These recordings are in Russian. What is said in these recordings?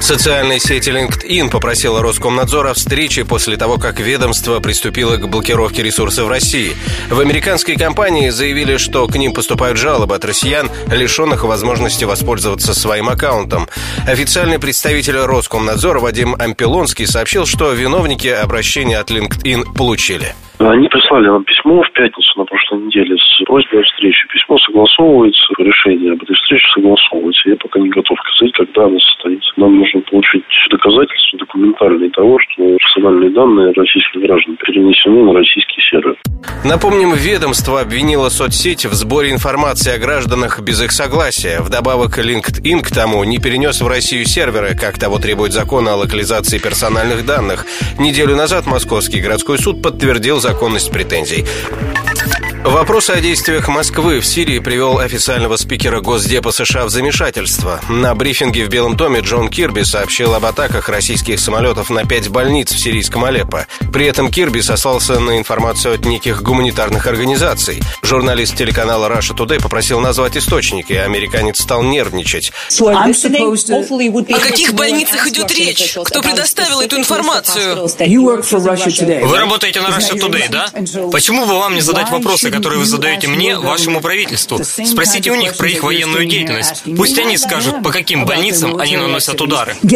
Социальная сеть LinkedIn попросила Роскомнадзор о встрече после того, как ведомство приступило к блокировке ресурсов России. В американской компании заявили, что к ним поступают жалобы от россиян, лишенных возможности воспользоваться своим аккаунтом. Официальный представитель Роскомнадзора Вадим Ампелонский сообщил, что виновники обращения от LinkedIn получили. Они прислали нам письмо в пятницу на прошлой неделе с просьбой о встрече. Письмо согласовывается, решение об этой встрече согласовывается. Я пока не готов сказать, когда она состоится. Нам нужно получить доказательства документальные того, что персональные данные российских граждан перенесены на российский сервер. Напомним, ведомство обвинило соцсеть в сборе информации о гражданах без их согласия. Вдобавок, LinkedIn к тому не перенес в Россию серверы, как того требует закон о локализации персональных данных. Неделю назад Московский городской суд подтвердил законность претензий. Вопрос о действиях Москвы в Сирии привел официального спикера Госдепа США в замешательство. На брифинге в Белом доме Джон Кирби сообщил об атаках российских самолетов на пять больниц в сирийском Алеппо. При этом Кирби сослался на информацию от неких гуманитарных организаций. Журналист телеканала Russia Today попросил назвать источники, а американец стал нервничать. О каких больницах идет речь? Кто предоставил эту информацию? Вы работаете на Russia Today, да? Почему бы вам не задать вопросы, которые вы задаете мне, вашему правительству. Спросите у них про их военную деятельность. Пусть они скажут, по каким больницам они наносят удары. Но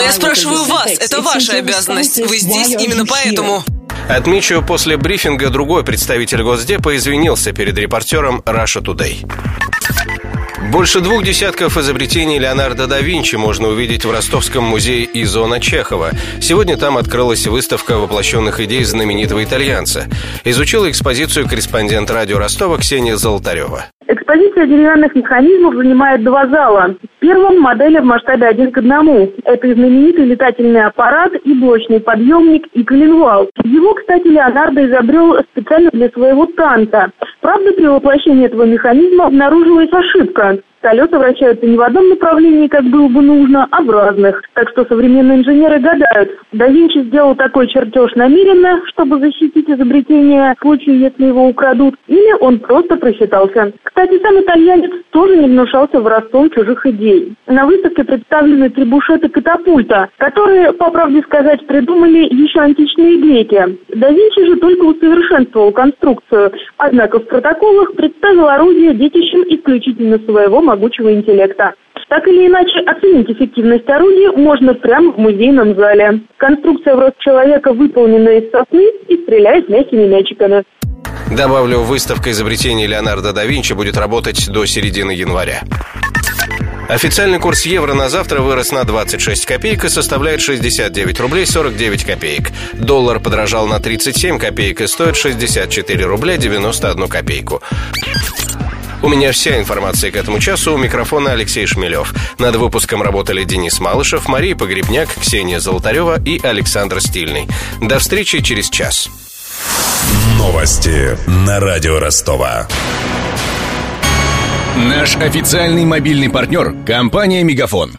я спрашиваю вас, это ваша обязанность. Вы здесь именно поэтому. Отмечу, после брифинга другой представитель Госдепа извинился перед репортером Russia Today. Больше двух десятков изобретений Леонардо да Винчи можно увидеть в Ростовском музее Изона Чехова. Сегодня там открылась выставка воплощенных идей знаменитого итальянца. Изучила экспозицию корреспондент радио Ростова Ксения Золотарева. Экспозиция деревянных механизмов занимает два зала. В первом модели в масштабе один к одному. Это знаменитый летательный аппарат и блочный подъемник и коленвал. Его, кстати, Леонардо изобрел специально для своего танца. Правда, при воплощении этого механизма обнаружилась ошибка. Колеса вращаются не в одном направлении, как было бы нужно, а в разных. Так что современные инженеры гадают, да Винчи сделал такой чертеж намеренно, чтобы защитить изобретение в случае, если его украдут, или он просто просчитался. Кстати, сам итальянец тоже не внушался воровством чужих идей. На выставке представлены трибушеты катапульта, которые, по правде сказать, придумали еще античные греки. Да Винчи же только усовершенствовал конструкцию, однако в протоколах представил орудие детищем исключительно своего могучего интеллекта. Так или иначе, оценить эффективность орудия можно прямо в музейном зале. Конструкция в рост человека выполнена из сосны и стреляет мягкими мячиками. Добавлю, выставка изобретений Леонардо да Винчи будет работать до середины января. Официальный курс евро на завтра вырос на 26 копеек и составляет 69 рублей 49 копеек. Доллар подорожал на 37 копеек и стоит 64 рубля 91 копейку. У меня вся информация к этому часу. У микрофона Алексей Шмелев. Над выпуском работали Денис Малышев, Мария Погребняк, Ксения Золотарева и Александр Стильный. До встречи через час. Новости на радио Ростова. Наш официальный мобильный партнер – компания «Мегафон».